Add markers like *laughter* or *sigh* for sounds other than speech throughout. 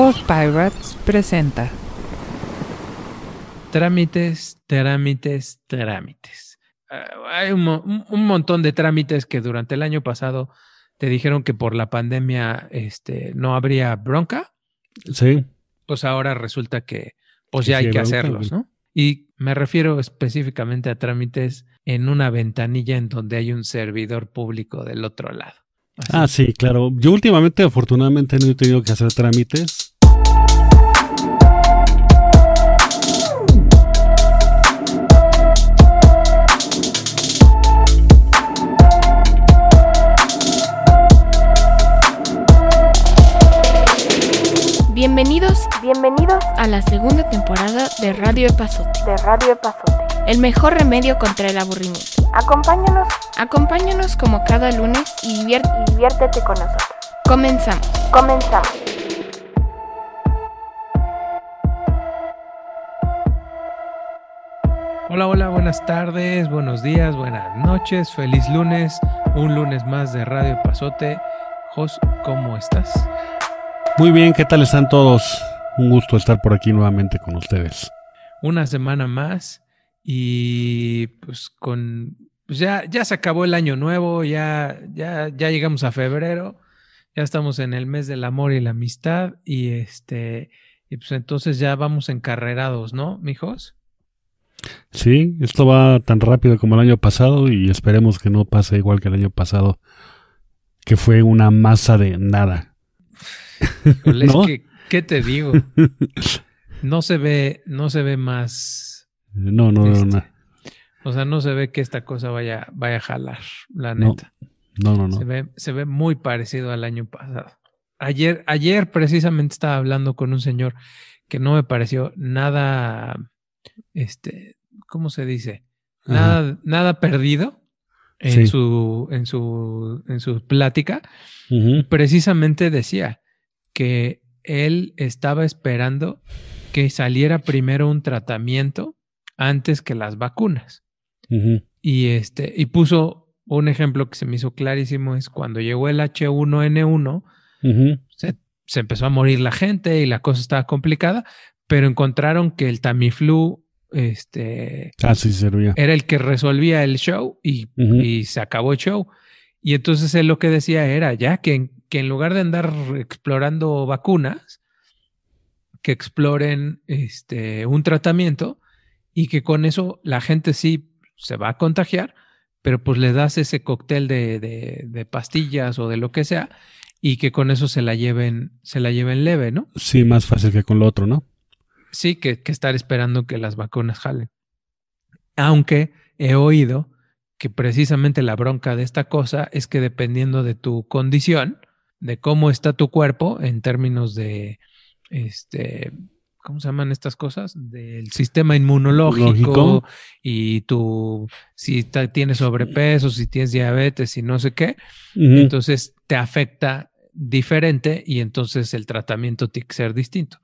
Pod Pirates presenta Trámites, trámites, trámites. Ah, hay un, un- un montón de trámites que durante el año pasado te dijeron que por la pandemia este, no habría bronca, Sí, pues ahora resulta que pues ya sí hay que hacerlos. ¿no? Y me refiero específicamente a trámites en una ventanilla en donde hay un servidor público del otro lado. Así. ah, sí, claro. Yo últimamente, afortunadamente, no he tenido que hacer trámites. Bienvenidos, bienvenidos a la segunda temporada de Radio Epazote. de Radio Epazote. El mejor remedio contra el aburrimiento. Acompáñanos Acompáñanos como cada lunes y divier- y diviértete con nosotros. comenzamos. Comenzamos. Hola, hola, buenas tardes, buenos días, buenas noches, feliz lunes, un lunes más de Radio Pasote. Jos, ¿cómo estás? Muy bien, ¿qué tal están todos? Un gusto estar por aquí nuevamente con ustedes. Una semana más y pues con pues ya ya se acabó el año nuevo, ya ya ya llegamos a febrero, ya estamos en el mes del amor y la amistad y este y pues entonces ya vamos encarrerados, ¿no, mijos? Sí, esto va tan rápido como el año pasado y esperemos que no pase igual que el año pasado, que fue una masa de nada. Híjole, es ¿No? que, ¿qué te digo? No se ve, no se ve más, No, no, no, Este, no, o sea, no se ve que esta cosa vaya, vaya a jalar, la neta. no, no, no. Se ve, se ve muy parecido al año pasado. Ayer, ayer precisamente estaba hablando con un señor que no me pareció nada, este, ¿cómo se dice? Ajá. Nada, nada perdido en Sí. su, en su, en su plática. Ujú, Precisamente decía que él estaba esperando que saliera primero un tratamiento antes que las vacunas. Y este, y puso un ejemplo que se me hizo clarísimo, es cuando llegó el H1N1, Ujú, se, se empezó a morir la gente y la cosa estaba complicada, pero encontraron que el Tamiflu este, Ah, servía. era el que resolvía el show y, y se acabó el show. Y entonces él lo que decía era ya que, que en lugar de andar explorando vacunas, que exploren este, un tratamiento y que con eso la gente sí se va a contagiar, pero pues le das ese cóctel de, de- de pastillas o de lo que sea y que con eso se la lleven, se la lleven leve, ¿no? Sí, más fácil que con lo otro, ¿no? Sí, que, que estar esperando que las vacunas jalen. Aunque he oído que precisamente la bronca de esta cosa es que dependiendo de tu condición, de cómo está tu cuerpo en términos de, este, ¿cómo se llaman estas cosas? Del sistema inmunológico Lógico. y tu, si tienes sobrepeso, si tienes diabetes y no sé qué, entonces te afecta diferente y entonces el tratamiento tiene que ser distinto.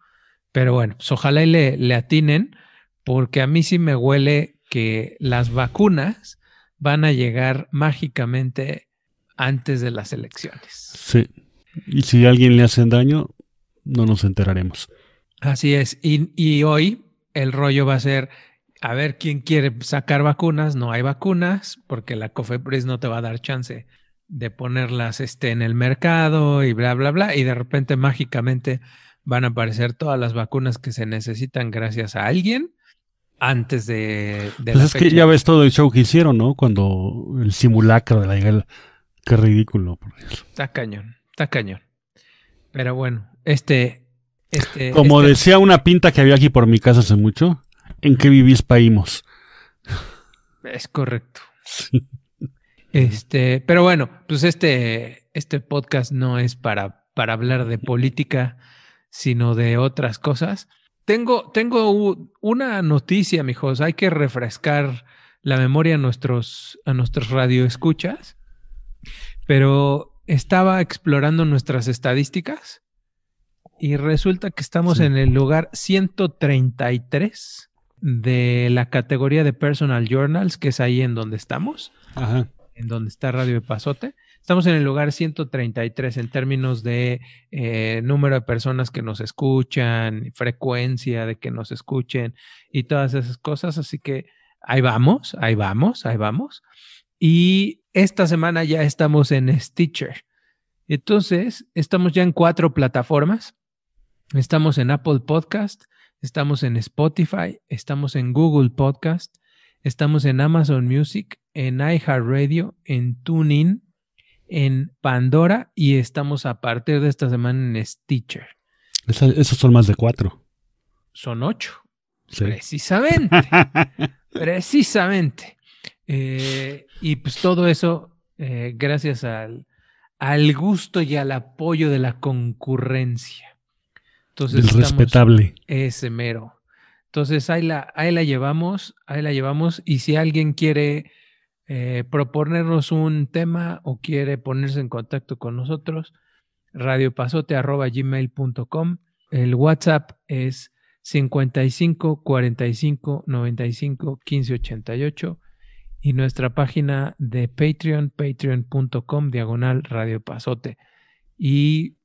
Pero bueno, pues ojalá y le, le atinen, porque a mí sí me huele que las vacunas van a llegar mágicamente antes de las elecciones. Sí. Y si a alguien le hacen daño, no nos enteraremos. Así es. Y, y hoy el rollo va a ser a ver quién quiere sacar vacunas. No hay vacunas porque la COFEPRIS no te va a dar chance de ponerlas este, en el mercado y bla, bla, bla. Y de repente mágicamente van a aparecer todas las vacunas que se necesitan gracias a alguien antes de, de Pues la es que ya ves todo el show que hicieron, ¿no? Cuando el simulacro de la guerra. Qué ridículo. por Dios. Está cañón, está cañón. Pero bueno, este... este Como este- decía una pinta que había aquí por mi casa hace mucho, ¿en qué vivís paímos? Es correcto. Este, pero bueno, pues este, este podcast no es para, para hablar de política, sino de otras cosas. Tengo, tengo una noticia, mijos. Hay que refrescar la memoria a nuestros, a nuestros radioescuchas. Pero estaba explorando nuestras estadísticas y resulta que estamos Sí. en el lugar 133 de la categoría de Personal Journals, que es ahí en donde estamos Ajá. en donde está Radio de Pasote, Estamos en el lugar 133 en términos de eh, número de personas que nos escuchan, frecuencia de que nos escuchen y todas esas cosas. Así que ahí vamos, ahí vamos, ahí vamos. Y esta semana ya estamos en Stitcher. Entonces, estamos ya en cuatro plataformas. Estamos en Apple Podcast, estamos en Spotify, estamos en Google Podcast, estamos en Amazon Music, en iHeartRadio, en TuneIn, en Pandora y estamos a partir de esta semana en Stitcher. Esa- esos son más de cuatro. Son ocho. Sí. Precisamente. *laughs* Precisamente. Eh, y pues todo eso eh, gracias al, al gusto y al apoyo de la concurrencia. Entonces, El estamos- respetable. ese mero. Entonces ahí la, ahí la llevamos, ahí la llevamos. Y si alguien quiere eh, proponernos un tema o quiere ponerse en contacto con nosotros, radiopasote.gmail.com. El WhatsApp es 55 45 95 15 88 y nuestra página de Patreon, patreon.com, diagonal Radio Pasote. Y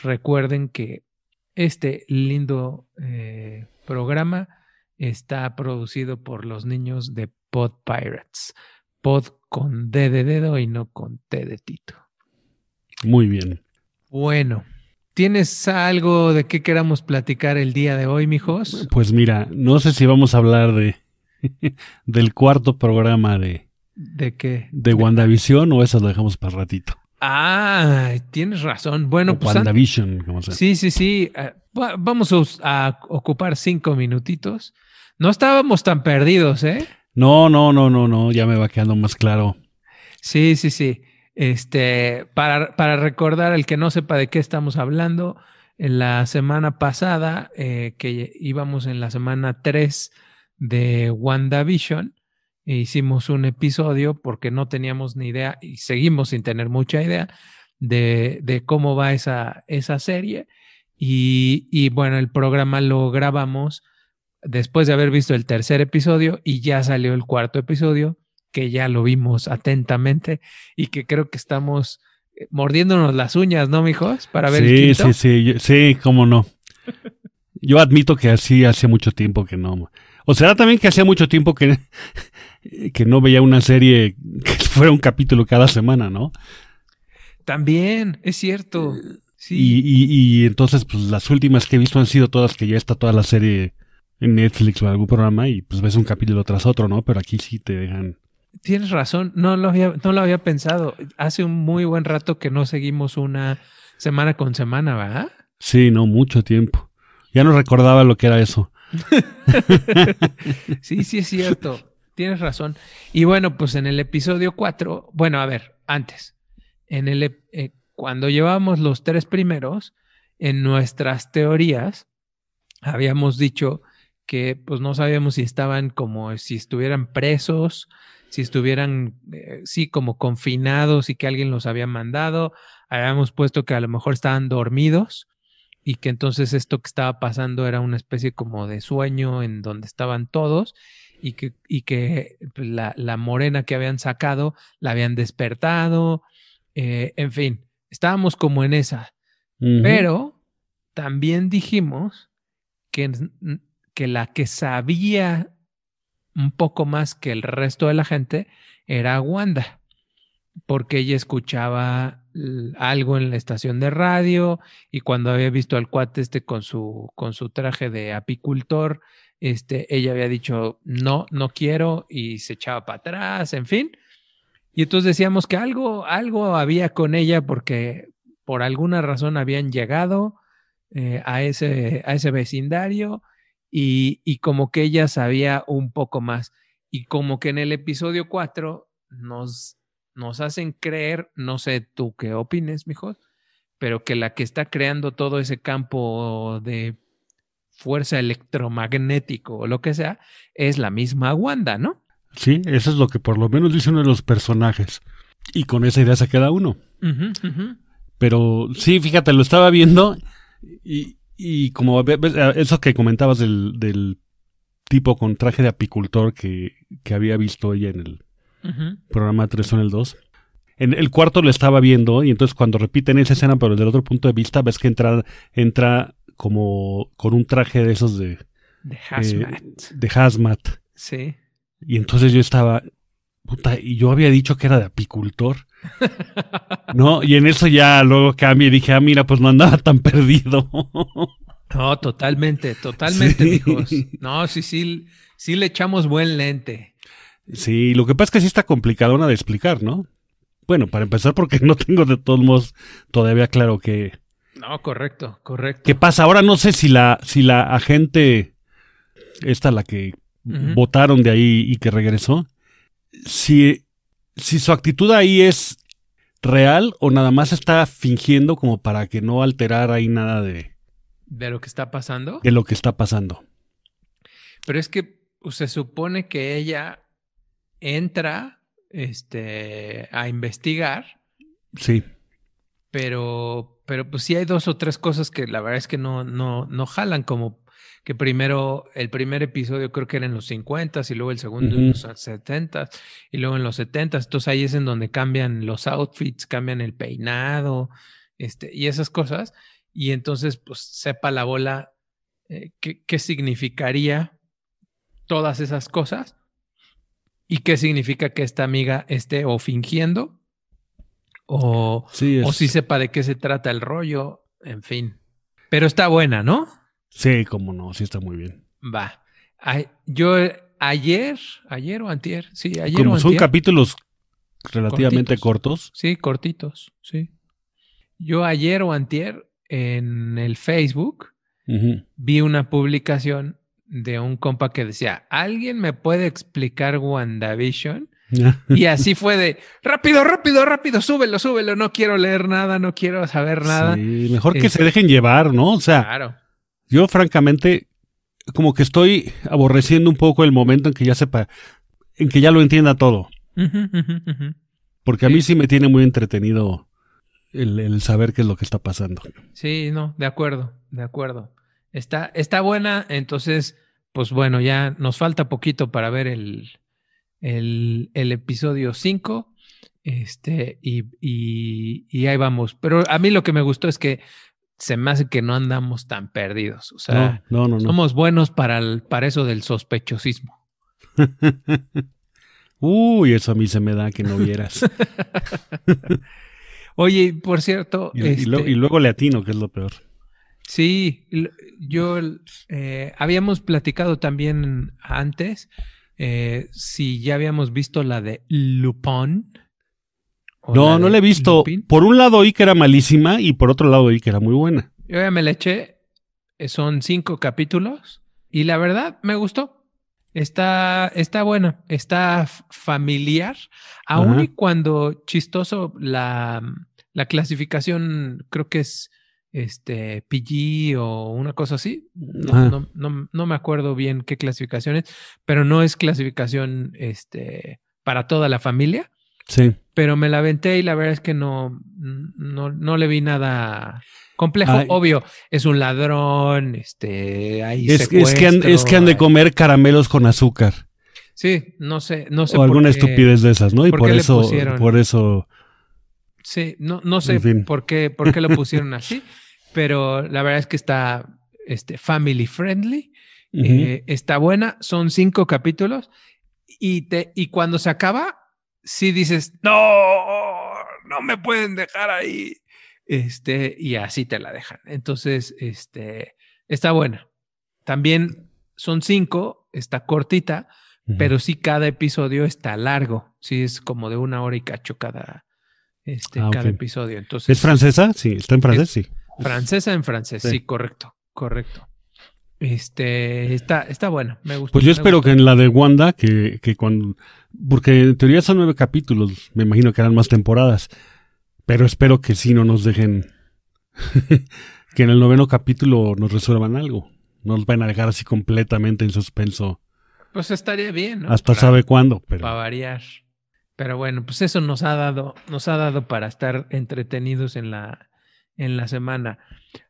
recuerden que este lindo eh, programa está producido por los niños de Pod Pirates. Pod con D de dedo y no con T de Tito. Muy bien. Bueno, ¿tienes algo de qué queramos platicar el día de hoy, mijos? Pues mira, no sé si vamos a hablar de *laughs* del cuarto programa de, ¿De qué? de WandaVision o eso lo dejamos para ratito. Ah, tienes razón. Bueno, O pues an- WandaVision, como sea. sí, sí, sí. eh, va- vamos a, ocupar cinco minutitos. No estábamos tan perdidos, ¿eh? No, no, no, no, no, ya me va quedando más claro. Sí, sí, sí. Este, para, para recordar el que no sepa de qué estamos hablando, en la semana pasada, eh, que íbamos en la semana 3 de WandaVision, e hicimos un episodio porque no teníamos ni idea y seguimos sin tener mucha idea de, de cómo va esa, esa serie. Y, y bueno, el programa lo grabamos después de haber visto el tercer episodio y ya salió el cuarto episodio que ya lo vimos atentamente y que creo que estamos eh, mordiéndonos las uñas, ¿no, mijos? Para ver el Sí, quinto. sí, sí, yo- sí, cómo no. *laughs* Yo admito que así hace mucho tiempo que no. O será también que hacía mucho tiempo que, *laughs* que no veía una serie que *laughs* fuera un capítulo cada semana, ¿no? También, es cierto. Y, Sí. y, y entonces, pues las últimas que he visto han sido todas que ya está toda la serie en Netflix o en algún programa y pues ves un capítulo tras otro, ¿no? Pero aquí sí te dejan. Tienes razón, no lo, había, no lo había pensado. Hace un muy buen rato que no seguimos una semana con semana, ¿verdad? Sí, no, mucho tiempo. Ya no recordaba lo que era eso. *laughs* Sí, sí es cierto. Tienes razón. Y bueno, pues en el episodio 4, bueno, a ver, antes, en el eh, cuando llevábamos los tres primeros, en nuestras teorías habíamos dicho que pues no sabíamos si estaban como si estuvieran presos, si estuvieran eh, sí como confinados y que alguien los había mandado, habíamos puesto que a lo mejor estaban dormidos y que entonces esto que estaba pasando era una especie como de sueño en donde estaban todos y que, y que pues, la, la morena que habían sacado la habían despertado, eh, en fin, estábamos como en esa, pero también dijimos que, que la que sabía un poco más que el resto de la gente era Wanda, porque ella escuchaba algo en la estación de radio y cuando había visto al cuate este con su, con su traje de apicultor, este, ella había dicho no, no quiero y se echaba para atrás, en fin. Y entonces decíamos que algo, algo había con ella porque por alguna razón habían llegado eh, a, ese, a ese vecindario y, y como que ella sabía un poco más. Y como que en el episodio 4 nos, nos hacen creer, no sé tú qué opines, mijos, pero que la que está creando todo ese campo de fuerza electromagnético o lo que sea es la misma Wanda, ¿no? Sí, eso es lo que por lo menos dice uno de los personajes. Y con esa idea se queda uno. Pero sí, fíjate, lo estaba viendo y, y como eso que comentabas del, del tipo con traje de apicultor que, que había visto ella en el Programa 3 en el 2. en el cuarto lo estaba viendo y entonces cuando repiten esa escena pero desde el otro punto de vista ves que entra, entra como con un traje de esos de, De Hazmat. de hazmat. Sí. Y entonces yo estaba, puta, y yo había dicho que era de apicultor. *laughs* No, y en eso ya luego cambié y dije, ah, mira, pues no andaba tan perdido. No, totalmente, totalmente, Sí. mijos. No, sí, sí, sí le echamos buen lente. Sí, lo que pasa es que sí está complicadona de explicar, ¿no? Bueno, para empezar, porque *laughs* no tengo de todos modos todavía claro qué, No, correcto, correcto. qué pasa. Ahora no sé si la, si la agente, esta la que votaron de ahí y que regresó, si, si su actitud ahí es real o nada más está fingiendo como para que no alterar ahí nada de, De lo que está pasando. de lo que está pasando. Pero es que pues, se supone que ella entra este, a investigar, Sí, pero, pero pues sí hay dos o tres cosas que la verdad es que no, no, no jalan, como que primero, el primer episodio creo que era en los 50 y luego el segundo en los 70 y luego en los 70 entonces ahí es en donde cambian los outfits, cambian el peinado, este, y esas cosas, y entonces pues sepa la bola eh, qué, qué significaría todas esas cosas y qué significa que esta amiga esté o fingiendo o, sí, o si sepa de qué se trata el rollo, en fin. Pero está buena, ¿no? sí, cómo no, sí está muy bien. Va. Ay, yo ayer, ayer o antier, sí, ayer Como o son antier. capítulos relativamente Cortitos. cortos. Sí, cortitos, sí. Yo ayer o antier en el Facebook vi una publicación de un compa que decía, ¿alguien me puede explicar WandaVision? *laughs* Y así fue de, rápido, rápido, rápido, súbelo, súbelo, no quiero leer nada, no quiero saber nada. Sí, mejor que se dejen llevar, ¿no? O sea, Claro. yo francamente como que estoy aborreciendo un poco el momento en que ya sepa, en que ya lo entienda todo. Porque a mí Sí. sí me tiene muy entretenido el, el saber qué es lo que está pasando. Sí, no, de acuerdo, de acuerdo. Está, está buena, entonces, pues bueno, ya nos falta poquito para ver el, el, el episodio 5. Este, y, y, y ahí vamos. Pero a mí lo que me gustó es que se me hace que no andamos tan perdidos. O sea, no, no, no, somos buenos para, el, para eso del sospechosismo. *laughs* Uy, eso a mí se me da que no vieras. *laughs* Oye, por cierto, y, y este, y luego le atino, que es lo peor. Sí, yo eh, habíamos platicado también antes eh, si ya habíamos visto la de Lupin. No, no la he visto. Lupin. Por un lado oí que era malísima y por otro lado oí que era muy buena. Yo ya me la eché. eh, Son cinco capítulos y la verdad me gustó. Está, está buena, está familiar, aun Ajá. y cuando chistoso la, la clasificación creo que es este PG o una cosa así. No, no, no- no me acuerdo bien qué clasificación es, pero no es clasificación este, para toda la familia. Sí. Pero me la aventé y la verdad es que no, no, no le vi nada complejo. Ay. Obvio, es un ladrón, este, hay Es, es que han, es que han de comer caramelos con azúcar. Sí, no sé, no sé o por alguna qué- estupidez de esas, ¿no? Y por eso, pusieron- por eso, Sí, no, no sé En fin. por qué, por qué lo pusieron así, *laughs* pero la verdad es que está este, family friendly, eh, está buena, son cinco capítulos y, te, y cuando se acaba, sí dices, no, no me pueden dejar ahí. Este, y así te la dejan. Entonces, este, está buena. También son cinco, está cortita, pero sí cada episodio está largo. Sí, es como de una hora y cacho cada, este, Ah, cada episodio. Entonces, ¿Es francesa? Sí, está en francés, sí. francesa en francés, Sí. sí, correcto, correcto. Este, está, está buena, me gusta. Pues yo espero que en la de Wanda, que, que cuando... Porque en teoría son nueve capítulos, me imagino que eran más temporadas. Pero espero que sí no nos dejen... *laughs* que en el noveno capítulo nos resuelvan algo. No nos van a dejar así completamente en suspenso. Pues estaría bien, ¿no? Hasta Para- sabe cuándo, pero... Para variar. Pero bueno, pues eso nos ha dado, nos ha dado para estar entretenidos en la, en la semana.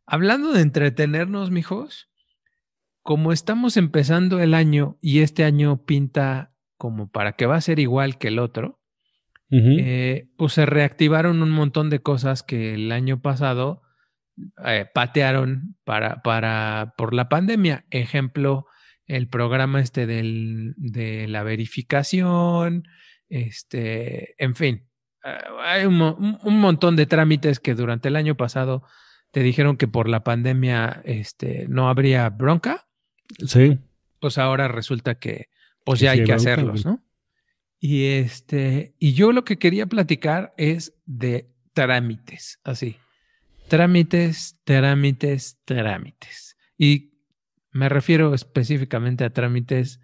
Hablando de entretenernos, mijos, como estamos empezando el año y este año pinta como para que va a ser igual que el otro, eh, pues se reactivaron un montón de cosas que el año pasado eh, patearon para, para, por la pandemia. Ejemplo, el programa este del, de la verificación, este, en fin, eh, hay un, un- montón de trámites que durante el año pasado te dijeron que por la pandemia este, no habría bronca Sí. pues ahora resulta que pues ya sí hay que bronca, hacerlos. ¿no? Y este, y yo lo que quería platicar es de trámites, así. Trámites, trámites, trámites. Y me refiero específicamente a trámites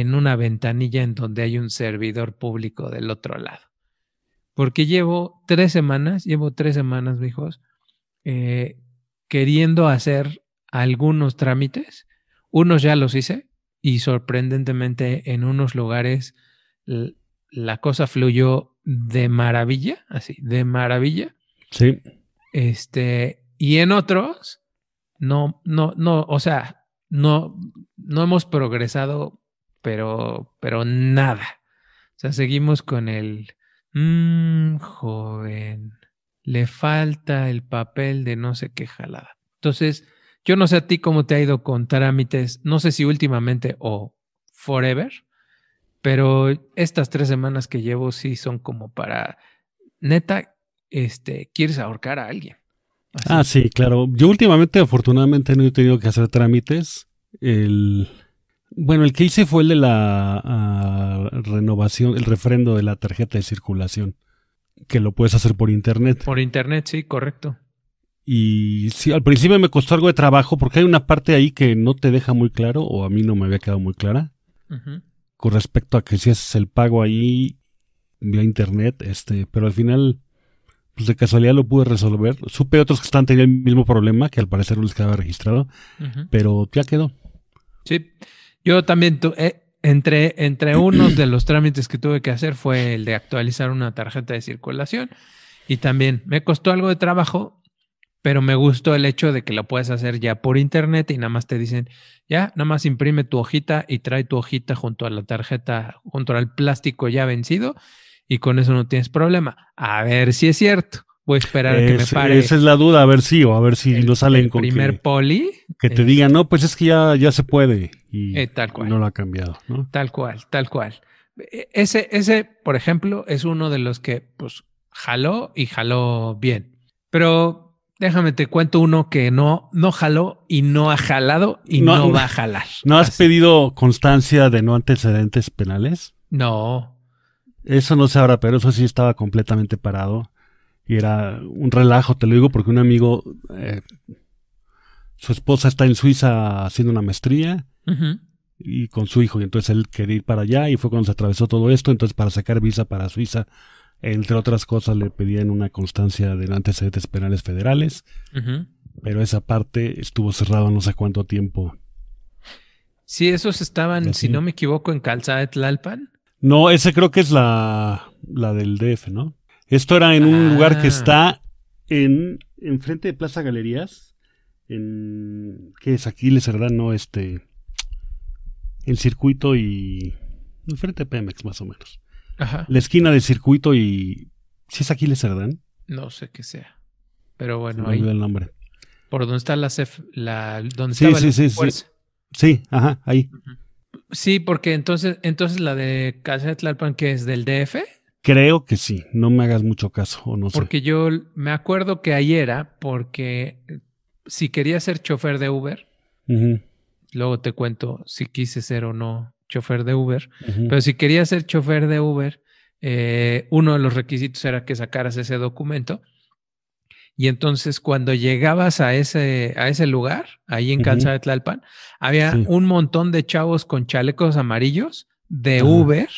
en una ventanilla en donde hay un servidor público del otro lado. Porque llevo tres semanas, llevo tres semanas, mijos, eh, queriendo hacer algunos trámites. Unos ya los hice y sorprendentemente en unos lugares la cosa fluyó de maravilla, así, de maravilla. Sí. Este, y en otros, no, no, no, o sea, no, no hemos progresado, pero, pero nada. O sea, seguimos con el, "Mm, joven, le falta el papel de no sé qué jalada. Entonces, yo no sé a ti cómo te ha ido con trámites, no sé si últimamente o forever, pero estas tres semanas que llevo sí son como para, neta, este, quieres ahorcar a alguien. Ah, sí, claro. Yo últimamente, afortunadamente, no he tenido que hacer trámites. El, bueno, el que hice fue el de la ah, renovación, el refrendo de la tarjeta de circulación, que lo puedes hacer por internet. Por internet, sí, correcto. Y sí, al principio me costó algo de trabajo porque hay una parte ahí que no te deja muy claro, o a mí no me había quedado muy clara, con respecto a que si haces el pago ahí vía internet, este, pero al final, pues de casualidad lo pude resolver. Supe otros que están teniendo el mismo problema, que al parecer no les quedaba registrado, pero ya quedó. Sí, yo también eh, entre, entre unos de los trámites que tuve que hacer fue el de actualizar una tarjeta de circulación y también me costó algo de trabajo, pero me gustó el hecho de que lo puedes hacer ya por internet y nada más te dicen, ya, nada más imprime tu hojita y trae tu hojita junto a la tarjeta, junto al plástico ya vencido y con eso no tienes problema. A ver si es cierto. Voy a esperar a que me Es- pare esa es la duda, a ver si, o a ver si el- no salen el con primer que, poli. que te eh, digan, no, pues es que ya, ya se puede. Y, Eh, tal cual. no lo ha cambiado, ¿no? Tal cual, tal cual. E- Ese, ese, por ejemplo, es uno de los que, pues, jaló y jaló bien. Pero déjame te cuento uno que no, no jaló y no ha jalado y no, No, va a jalar. ¿No has Así. pedido constancia de no antecedentes penales? No. Eso no sé ahora, pero eso sí estaba completamente parado. Y era un relajo, te lo digo, porque un amigo, eh, su esposa está en Suiza haciendo una maestría y con su hijo, y entonces él quería ir para allá y fue cuando se atravesó todo esto. Entonces, para sacar visa para Suiza, entre otras cosas, le pedían una constancia de antecedentes penales federales, pero esa parte estuvo cerrado no sé cuánto tiempo. Sí, esos estaban, si no me equivoco, en Calzada de Tlalpan. No, ese creo que es la, la del DF, ¿no? Esto era en un Ah. lugar que está en enfrente de Plaza Galerías, en ¿qué es? Aquiles Cerdán, no, este el circuito y enfrente de Pemex más o menos. Ajá. La esquina del circuito y si es Aquiles Cerdán, No sé qué sea. Pero bueno, me ahí, el nombre. por donde está la CEF, la, donde Sí, estaba sí, la sí, sí. fuerza. Sí, ajá, ahí. Sí, porque entonces, entonces la de Calzada de Tlalpan, que es del DF. Creo que sí, no me hagas mucho caso o no sé. Porque yo me acuerdo que ahí era porque eh, si quería ser chofer de Uber, luego te cuento si quise ser o no chofer de Uber, pero si quería ser chofer de Uber, eh, uno de los requisitos era que sacaras ese documento. Y entonces cuando llegabas a ese, a ese lugar, ahí en. Calzada de Tlalpan, había Sí. un montón de chavos con chalecos amarillos de. Uber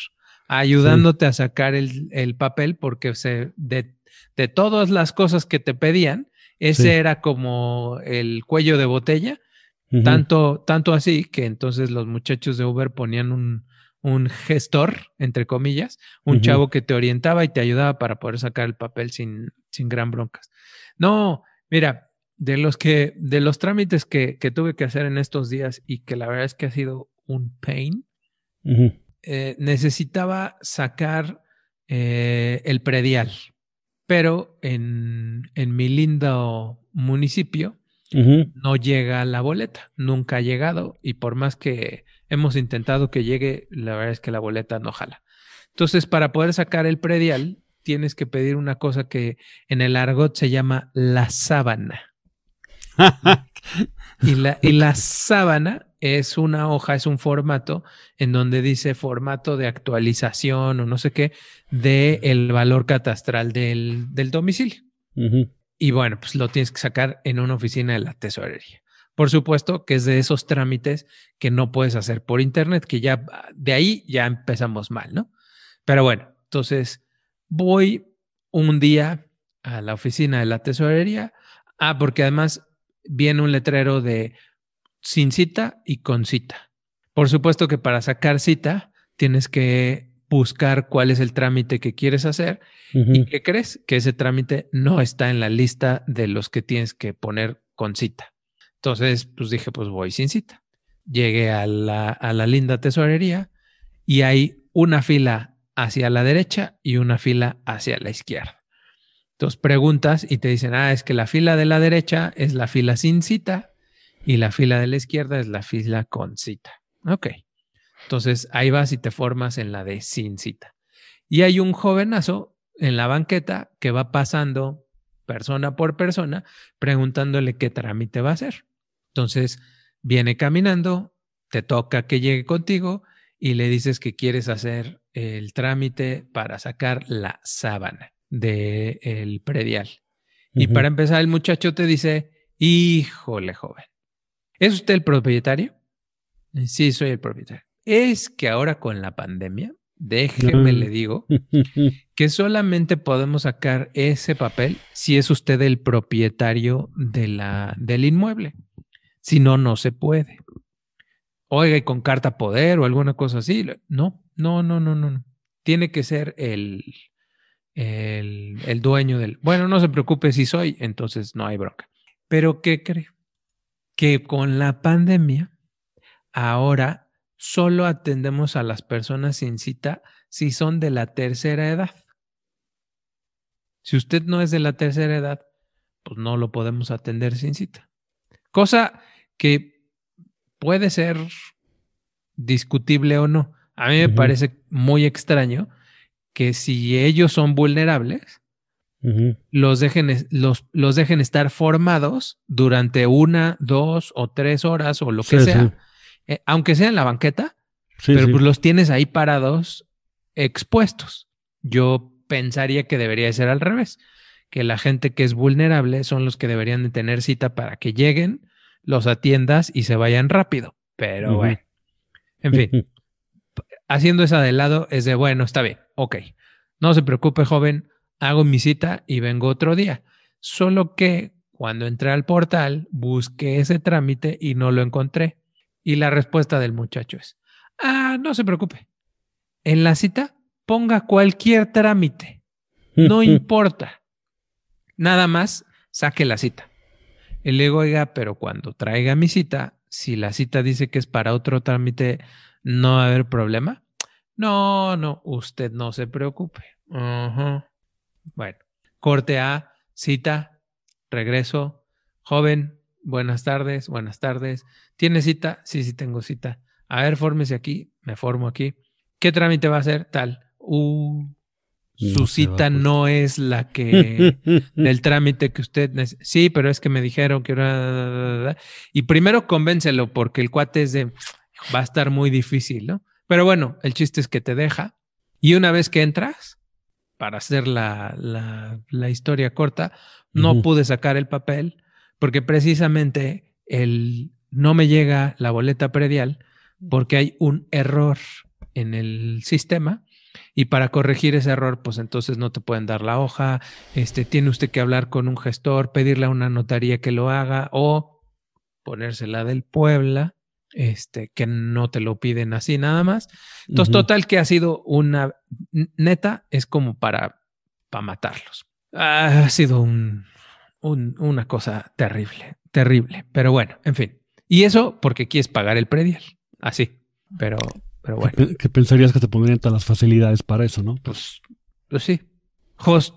ayudándote a sacar el, el papel porque se, de, de todas las cosas que te pedían, ese Sí. era como el cuello de botella, tanto, tanto así que entonces los muchachos de Uber ponían un, un gestor, entre comillas, un chavo que te orientaba y te ayudaba para poder sacar el papel sin, sin gran broncas. No, mira, de los que, de los trámites que, que tuve que hacer en estos días y que la verdad es que ha sido un pain. Eh, necesitaba sacar eh, el predial. Pero en, en mi lindo municipio no llega la boleta, nunca ha llegado y por más que hemos intentado que llegue, la verdad es que la boleta no jala. Entonces, para poder sacar el predial, tienes que pedir una cosa que en el argot se llama la sábana. *laughs* Y la, y la sábana es una hoja, es un formato en donde dice formato de actualización o no sé qué de el valor catastral del, del domicilio. Y bueno, pues lo tienes que sacar en una oficina de la tesorería. Por supuesto que es de esos trámites que no puedes hacer por internet, que ya de ahí ya empezamos mal, ¿no? Pero bueno, entonces voy un día a la oficina de la tesorería. Ah, porque además viene un letrero de sin cita y con cita. Por supuesto que para sacar cita tienes que buscar cuál es el trámite que quieres hacer. ¿Y qué crees? Que ese trámite no está en la lista de los que tienes que poner con cita. Entonces, pues dije, pues voy sin cita. Llegué a la, a la linda tesorería y hay una fila hacia la derecha y una fila hacia la izquierda. Entonces preguntas y te dicen, ah, es que la fila de la derecha es la fila sin cita y la fila de la izquierda es la fila con cita. Ok. Entonces ahí vas y te formas en la de sin cita. Y hay un jovenazo en la banqueta que va pasando persona por persona preguntándole qué trámite va a hacer. Entonces viene caminando, te toca que llegue contigo y le dices que quieres hacer el trámite para sacar la sábana del predial. Y para empezar, el muchacho te dice, híjole, joven, ¿es usted el propietario? Sí, soy el propietario. Es que ahora con la pandemia, déjeme le digo, *laughs* que solamente podemos sacar ese papel si es usted el propietario de la, del inmueble. Si no, no se puede. Oiga, y con carta poder o alguna cosa así. No, no, no, no, no. no. Tiene que ser el, el, el dueño del... Bueno, no se preocupe si soy, entonces no hay bronca. Pero ¿qué cree? Que con la pandemia, ahora solo atendemos a las personas sin cita si son de la tercera edad. Si usted no es de la tercera edad, pues no lo podemos atender sin cita. Cosa que puede ser discutible o no. A mí me parece muy extraño que si ellos son vulnerables, Los dejen, los, los dejen estar formados durante una, dos o tres horas o lo que Sí, sea, sí. eh, aunque sea en la banqueta, Sí, pero pues los tienes ahí parados, expuestos. Yo pensaría que debería de ser al revés, que la gente que es vulnerable son los que deberían de tener cita para que lleguen, los atiendas y se vayan rápido. Pero bueno, en fin, *laughs* haciendo esa de lado es de, bueno, está bien, ok. No se preocupe, joven, hago mi cita y vengo otro día. Solo que cuando entré al portal, busqué ese trámite y no lo encontré. Y la respuesta del muchacho es, ah, no se preocupe. En la cita, ponga cualquier trámite. No *laughs* importa. Nada más, saque la cita. Y le digo, oiga, pero cuando traiga mi cita, si la cita dice que es para otro trámite, ¿no va a haber problema? No, no, usted no se preocupe. Ajá. Bueno, corte A, cita, regreso. Joven, buenas tardes, buenas tardes. ¿Tiene cita? Sí, sí tengo cita. A ver, fórmese aquí, me formo aquí. ¿Qué trámite va a hacer? Tal. Uh, su No cita no es la que *laughs* del trámite que usted nece- sí, pero es que me dijeron que era y primero convéncelo porque el cuate es de va a estar muy difícil, ¿no? Pero bueno, el chiste es que te deja y una vez que entras para hacer la, la, la historia corta, no pude sacar el papel porque precisamente el no me llega la boleta predial porque hay un error en el sistema y para corregir ese error, pues entonces no te pueden dar la hoja, este, tiene usted que hablar con un gestor, pedirle a una notaría que lo haga o ponérsela del Puebla, este, que no te lo piden así nada más. Entonces, total que ha sido una neta, es como para, para matarlos. Ha sido un, un- una cosa terrible, terrible. Pero bueno, en fin. Y eso porque quieres pagar el predial. Así. Pero, pero ¿Qué bueno, ¿Qué pensarías que te pondrían todas las facilidades para eso, no? pues Pues sí. Host,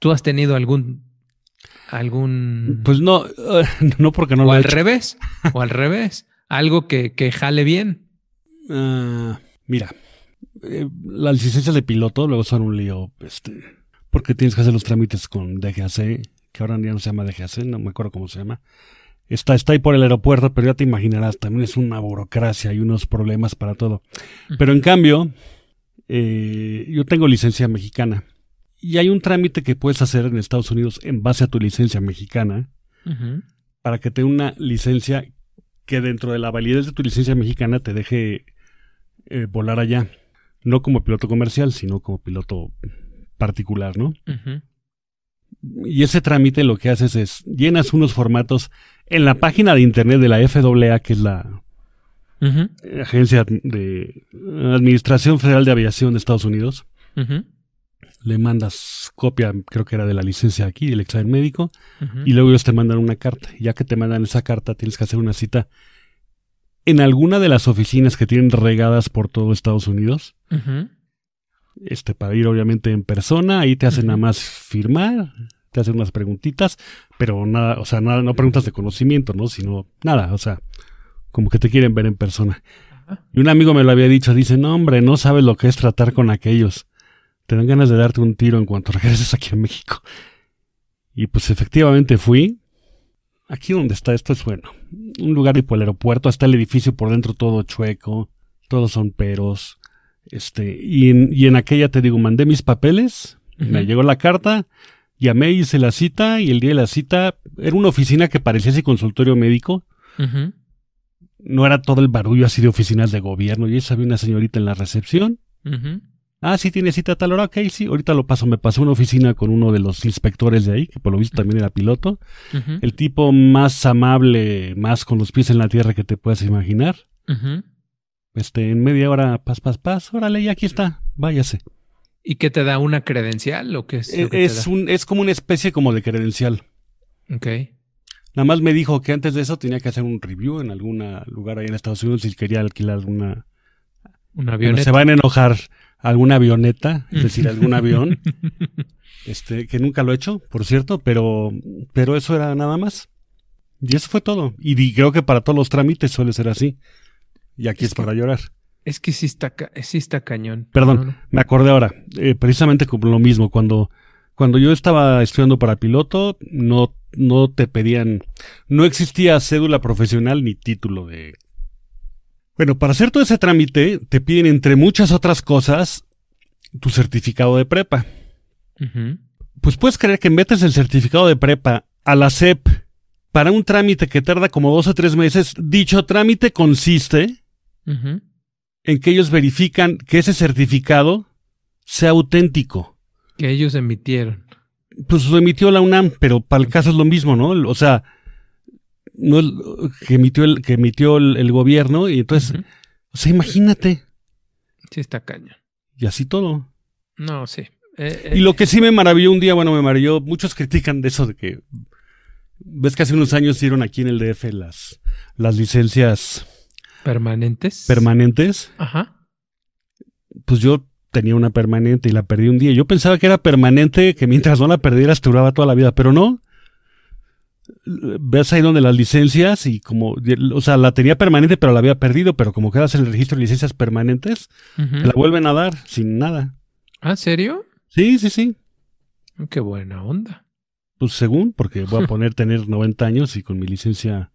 ¿tú has tenido algún algún Pues no, *laughs* no porque no o lo al revés, o al revés, algo que, que jale bien? Ah, mira, eh, las licencias de piloto luego son un lío, este, porque tienes que hacer los trámites con DGAC, que ahora ya no se llama DGAC, no me acuerdo cómo se llama. Está, está ahí por el aeropuerto, pero ya te imaginarás, también es una burocracia y unos problemas para todo. Pero en cambio, eh, yo tengo licencia mexicana y hay un trámite que puedes hacer en Estados Unidos en base a tu licencia mexicana para que te dé una licencia que dentro de la validez de tu licencia mexicana te deje eh, volar allá. No como piloto comercial, sino como piloto particular, ¿no? Y ese trámite lo que haces es llenas unos formatos en la página de internet de la FAA, que es la. Agencia de Administración Federal de Aviación de Estados Unidos. Ujú. Le mandas copia, creo que era de la licencia aquí, del examen médico, y luego ellos te mandan una carta. Ya que te mandan esa carta, tienes que hacer una cita en alguna de las oficinas que tienen regadas por todo Estados Unidos. Este, para ir obviamente en persona, ahí te hacen nada más firmar, te hacen unas preguntitas, pero nada, o sea, nada, no preguntas de conocimiento, ¿no? Sino nada, o sea, como que te quieren ver en persona. Y un amigo me lo había dicho, dice, no hombre, no sabes lo que es tratar con aquellos. Te dan ganas de darte un tiro en cuanto *laughs* regreses aquí a México. Y pues efectivamente fui. Aquí donde está esto es bueno. Un lugar tipo el aeropuerto, está el edificio por dentro todo chueco, todos son peros. Este, y en, y en aquella te digo, mandé mis papeles, me llegó la carta, llamé, hice la cita, y el día de la cita era una oficina que parecía así consultorio médico. No era todo el barullo así de oficinas de gobierno. Y esa había una señorita en la recepción. Ujú. Ah, sí, tiene cita a tal hora. Ok, sí, ahorita lo paso. Me pasó a una oficina con uno de los inspectores de ahí, que por lo visto también era piloto. El tipo más amable, más con los pies en la tierra que te puedas imaginar. Ujú. Este, en media hora, paz, paz, paz. Órale, y aquí está. Váyase. ¿Y qué te da una credencial o qué es? lo Eh, que Es, te un, es como una especie como de credencial. Ok. Nada más me dijo que antes de eso tenía que hacer un review en algún lugar ahí en Estados Unidos si quería alquilar una... Un Bueno, avioneta. se van a enojar alguna avioneta, es decir, *laughs* algún avión. Este, que nunca lo he hecho, por cierto, pero, pero eso era nada más. Y eso fue todo. Y creo que para todos los trámites suele ser así. Y aquí Es es, que- para llorar. Es que sí está, sí está cañón. Perdón. No, no. Me acordé ahora, eh, precisamente como lo mismo, cuando, cuando yo estaba estudiando para piloto, no, no te pedían, no existía cédula profesional ni título de... Bueno, para hacer todo ese trámite, te piden, entre muchas otras cosas, tu certificado de prepa. Pues puedes creer que metes el certificado de prepa a la SEP para un trámite que tarda como dos o tres meses. Dicho trámite consiste en que ellos verifican que ese certificado sea auténtico. Que ellos emitieron. Pues lo emitió la UNAM, pero para el caso es lo mismo, ¿no? O sea, no que emitió el, que emitió el, el gobierno y entonces, o sea, imagínate. Sí está cañón. Y así todo. No, sí. Eh, Y eh, lo que sí me maravilló un día, bueno, me maravilló, muchos critican de eso de que, ves que hace unos años dieron aquí en el DF las, las licencias permanentes. permanentes. Ajá. Pues yo tenía una permanente y la perdí un día. Yo pensaba que era permanente, que mientras no la perdieras duraba toda la vida, pero no. Ves ahí donde las licencias y como, o sea, la tenía permanente pero la había perdido, pero como quedas en el registro de licencias permanentes, te la vuelven a dar sin nada. ¿Ah, serio? Sí, sí, sí. Qué buena onda. Pues según, porque voy a *laughs* poner tener 90 años y con mi licencia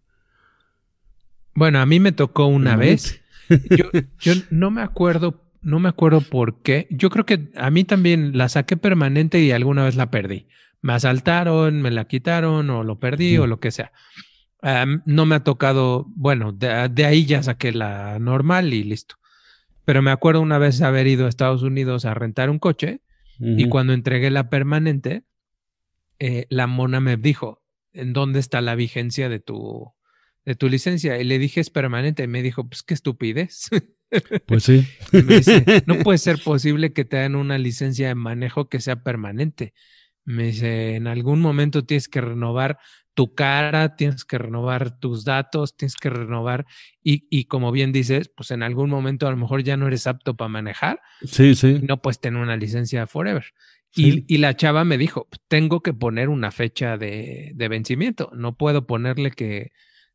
Bueno, a mí me tocó una vez. *laughs* Yo, yo no me acuerdo, no me acuerdo por qué. Yo creo que a mí también la saqué permanente y alguna vez la perdí. Me asaltaron, me la quitaron o lo perdí o lo que sea. No me ha tocado, bueno, de, de ahí ya saqué la normal y listo. Pero me acuerdo una vez haber ido a Estados Unidos a rentar un coche y cuando entregué la permanente, eh, la mona me dijo, ¿en dónde está la vigencia de tu, de tu licencia? Y le dije, es permanente. Y me dijo, pues qué estupidez. *laughs* Pues sí. Y me dice, no *laughs* puede ser posible que te den una licencia de manejo que sea permanente. Me dice, en algún momento tienes que renovar tu cara, tienes que renovar tus datos, tienes que renovar y, y como bien dices, pues en algún momento a lo mejor ya no eres apto para manejar Sí, sí. y no puedes tener una licencia forever. Sí. Y, y la chava me dijo, tengo que poner una fecha de, de vencimiento, no puedo ponerle que,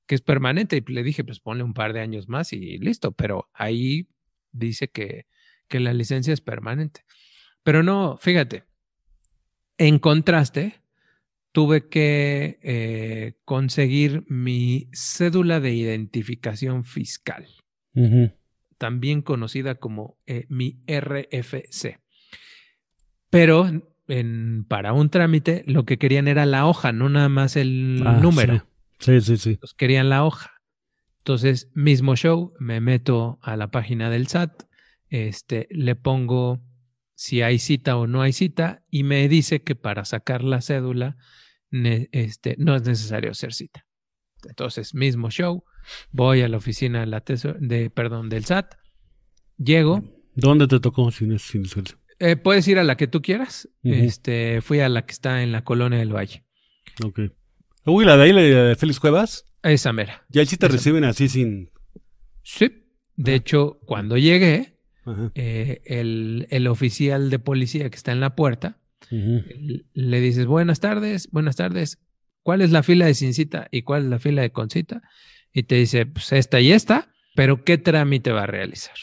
que es permanente. Y le dije, pues ponle un par de años más y listo, pero ahí dice que, que la licencia es permanente. Pero no, fíjate, en contraste, tuve que eh, conseguir mi cédula de identificación fiscal también conocida como eh, mi RFC. Pero en- para un trámite lo que querían era la hoja, no nada más el Ah, número. Sí, sí, sí. Pues querían la hoja. Entonces, mismo show, me meto a la página del SAT, este, le pongo si hay cita o no hay cita y me dice que para sacar la cédula ne- este, no es necesario hacer cita. Entonces, mismo show, voy a la oficina de, la de perdón, del SAT, llego, ¿Dónde te tocó sin, sin eh, puedes ir a la que tú quieras. Este, fui a la que está en la colonia del Valle. Ok. Uy, la de ahí, la de Félix Cuevas. Esa mera. Ya sí te Esa. reciben así sin. Sí. De Ah. hecho, cuando llegué. Eh, el, el oficial de policía que está en la puerta, le dices, buenas tardes, buenas tardes, ¿cuál es la fila de sin cita y cuál es la fila de con cita? Y te dice, pues esta y esta, pero ¿qué trámite va a realizar?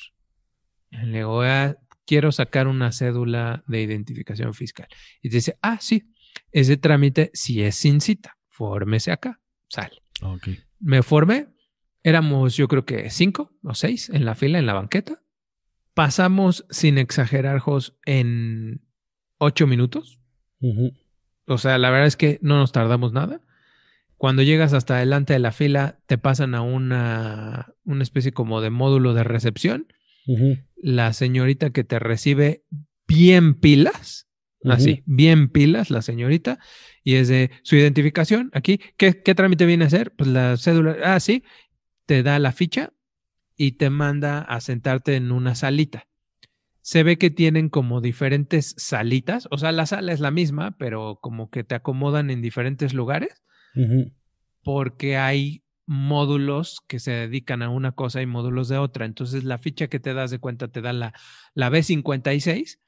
Y Le digo, "Ah, quiero sacar una cédula de identificación fiscal. Y te dice, ah, sí, ese trámite si es sin cita, fórmese acá, sale. Me formé, éramos yo creo que cinco o seis en la fila, en la banqueta. Pasamos, sin exagerar, Jos, en ocho minutos. O sea, la verdad es que no nos tardamos nada. Cuando llegas hasta adelante de la fila, te pasan a una, una especie como de módulo de recepción. La señorita que te recibe bien pilas, así, bien pilas la señorita, y es de su identificación aquí. ¿Qué, qué trámite viene a hacer? Pues la cédula, ah, sí, te da la ficha y te manda a sentarte en una salita. Se ve que tienen como diferentes salitas, o sea, la sala es la misma, pero como que te acomodan en diferentes lugares porque hay módulos que se dedican a una cosa y módulos de otra. Entonces la ficha que te das de cuenta te da la, la B56,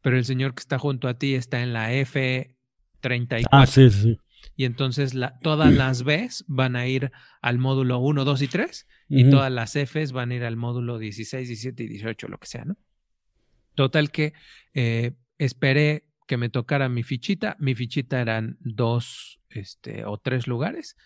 pero el señor que está junto a ti está en la F34. Ah, sí, sí. Y entonces la- todas las Bs van a ir al módulo 1, 2 y 3 y todas las Fs van a ir al módulo 16, 17 y 18, lo que sea, ¿no? Total que eh, esperé que me tocara mi fichita. Mi fichita eran dos este, o tres lugares,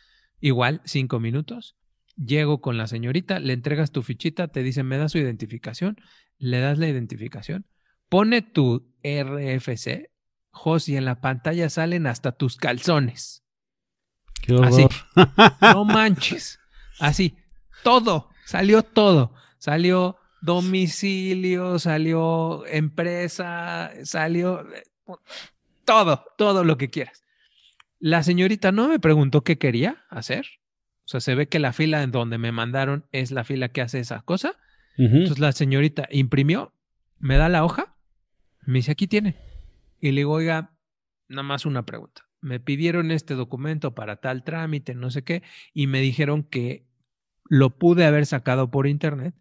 igual cinco minutos. Llego con la señorita, le entregas tu fichita, te dice, me da su identificación, le das la identificación, pone tu RFC, Jos, y en la pantalla salen hasta tus calzones. Qué horror. Así. *laughs* No manches. Así, todo, salió todo. Salió domicilio, salió empresa, salió eh, todo, todo lo que quieras. La señorita no me preguntó qué quería hacer. O sea, se ve que la fila en donde me mandaron es la fila que hace esa cosa. Entonces la señorita imprimió, me da la hoja, me dice, aquí tiene. Y le digo, oiga, nada más una pregunta. Me pidieron este documento para tal trámite, no sé qué, y me dijeron que lo pude haber sacado por internet,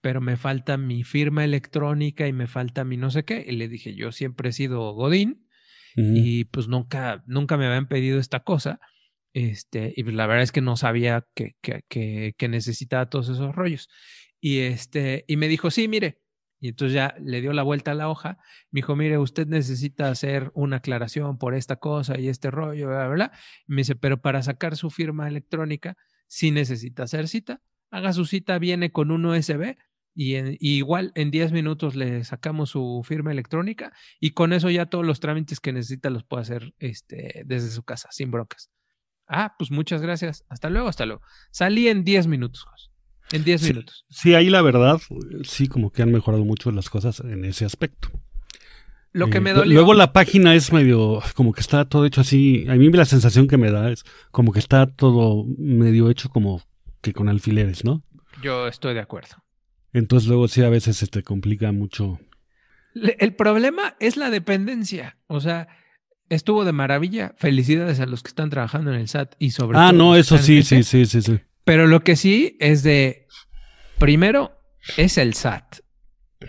pero me falta mi firma electrónica y me falta mi no sé qué. Y le dije, yo siempre he sido Godín y pues nunca, nunca me habían pedido esta cosa. Este, y pues la verdad es que no sabía que, que, que, que necesitaba todos esos rollos. Y este, y me dijo, sí, mire. Y entonces ya le dio la vuelta a la hoja. Me dijo, mire, usted necesita hacer una aclaración por esta cosa y este rollo, bla, bla, bla. Y me dice, pero para sacar su firma electrónica, sí necesita hacer cita. Haga su cita, viene con un USB y, igual en 10 minutos le sacamos su firma electrónica y con eso ya todos los trámites que necesita los puede hacer este, desde su casa, sin broncas. Ah, pues muchas gracias. Hasta luego, hasta luego. Salí en 10 minutos. En 10 Sí. minutos. Sí, ahí la verdad, sí, como que han mejorado mucho las cosas en ese aspecto. Lo que Eh, me dolió. Luego la página es medio, como que está todo hecho así. A mí la sensación que me da es como que está todo medio hecho como que con alfileres, ¿no? Yo estoy de acuerdo. Entonces luego sí a veces se te complica mucho. Le- El problema es la dependencia. O sea, estuvo de maravilla. Felicidades a los que están trabajando en el SAT y sobre Ah, todo no, los que eso sí, sí, sí, sí, sí. Pero lo que sí es de, primero, es el SAT.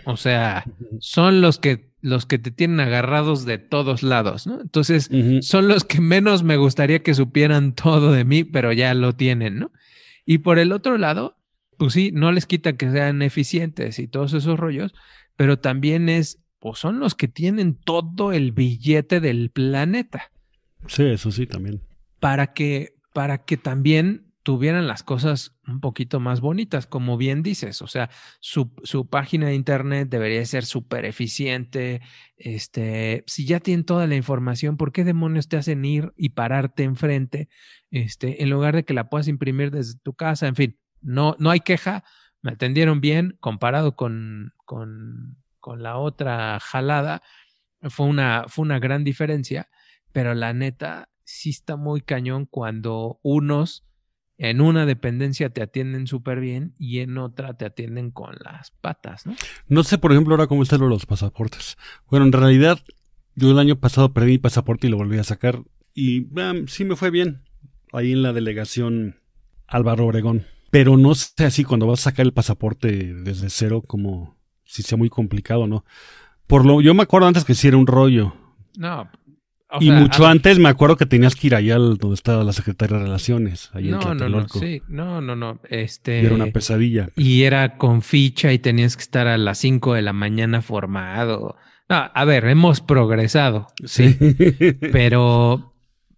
O sea, son los que, los que te tienen agarrados de todos lados, ¿no? Entonces, son los que menos me gustaría que supieran todo de mí, pero ya lo tienen, ¿no? Y por el otro lado, pues sí, no les quita que sean eficientes y todos esos rollos, pero también es, pues son los que tienen todo el billete del planeta Sí, eso sí, también. para que, para que también tuvieran las cosas un poquito más bonitas, como bien dices. O sea, su, su página de internet debería ser súper eficiente. Este, si ya tienen toda la información, ¿por qué demonios te hacen ir y pararte enfrente? Este, en lugar de que la puedas imprimir desde tu casa. En fin, no, no hay queja. Me atendieron bien comparado con, con, con la otra jalada. Fue una, fue una gran diferencia pero la neta sí está muy cañón cuando unos en una dependencia te atienden súper bien y en otra te atienden con las patas, ¿no? No sé, por ejemplo, ahora cómo están los pasaportes. Bueno, en realidad, yo el año pasado perdí mi pasaporte y lo volví a sacar. Y um, sí me fue bien. Ahí en la delegación Álvaro Obregón. Pero no sé así cuando vas a sacar el pasaporte desde cero, como si sea muy complicado, ¿no? Por lo, yo me acuerdo antes que sí era un rollo. No. O y sea, mucho a- antes me acuerdo que tenías que ir allá al- donde estaba la Secretaría de Relaciones, ahí en No, no, no, sí, no, no, no. Y Este. era una pesadilla. Y era con ficha y tenías que estar a las 5 de la mañana formado. No, a ver, hemos progresado, sí, pero,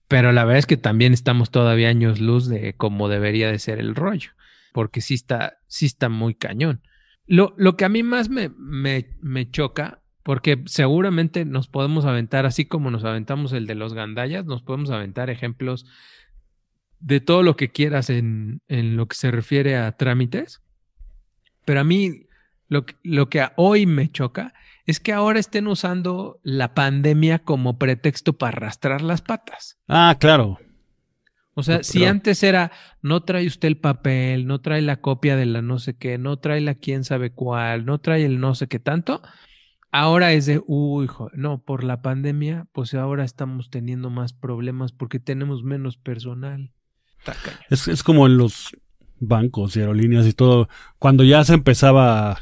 pero la verdad es que también estamos todavía años luz de cómo debería de ser el rollo, porque sí está, sí está muy cañón. Lo, lo que a mí más me, me, me choca, porque seguramente nos podemos aventar, así como nos aventamos el de los gandallas, nos podemos aventar ejemplos de todo lo que quieras en, en lo que se refiere a trámites. Pero a mí lo, que- lo que a hoy me choca es que ahora estén usando la pandemia como pretexto para arrastrar las patas. ah, claro. O sea, Pero- si antes era, no trae usted el papel, no trae la copia de la no sé qué, no trae la quién sabe cuál, no trae el no sé qué tanto, ahora es de, uy, jo- no, por la pandemia, pues ahora estamos teniendo más problemas porque tenemos menos personal. Es, es como en los bancos y aerolíneas y todo. Cuando ya se empezaba a,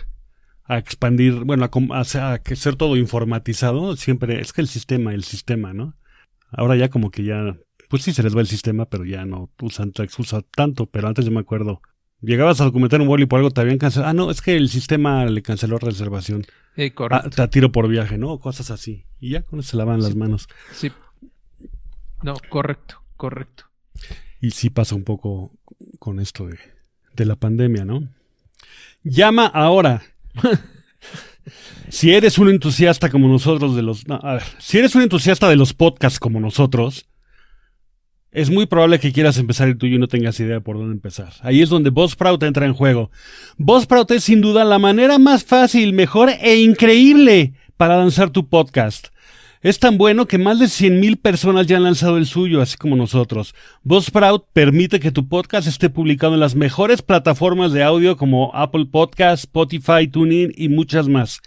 a expandir, bueno, a, a hacer- a ser todo informatizado, siempre es que el sistema, el sistema, ¿no? Ahora ya como que ya, pues sí se les va el sistema, pero ya no usan, se usa tanto. Pero antes yo me acuerdo, llegabas a documentar un vuelo y por algo te habían cancelado. Ah, no, es que el sistema le canceló reservación. Eh, Ah, correcto. te tiro por viaje, ¿no? Cosas así. Y ya con eso se lavan las manos. Sí. No, correcto, correcto. Y sí pasa un poco con esto de, de la pandemia, ¿no? Llama ahora. *laughs* si eres un entusiasta como nosotros de los... no, a ver, si eres un entusiasta de los podcasts como nosotros, es muy probable que quieras empezar el tuyo y no tengas idea por dónde empezar. Ahí es donde Buzzsprout entra en juego. Buzzsprout es sin duda la manera más fácil, mejor e increíble para lanzar tu podcast. Es tan bueno que más de 100.000 personas ya han lanzado el suyo, así como nosotros. Buzzsprout permite que tu podcast esté publicado en las mejores plataformas de audio como Apple Podcasts, Spotify, TuneIn y muchas más.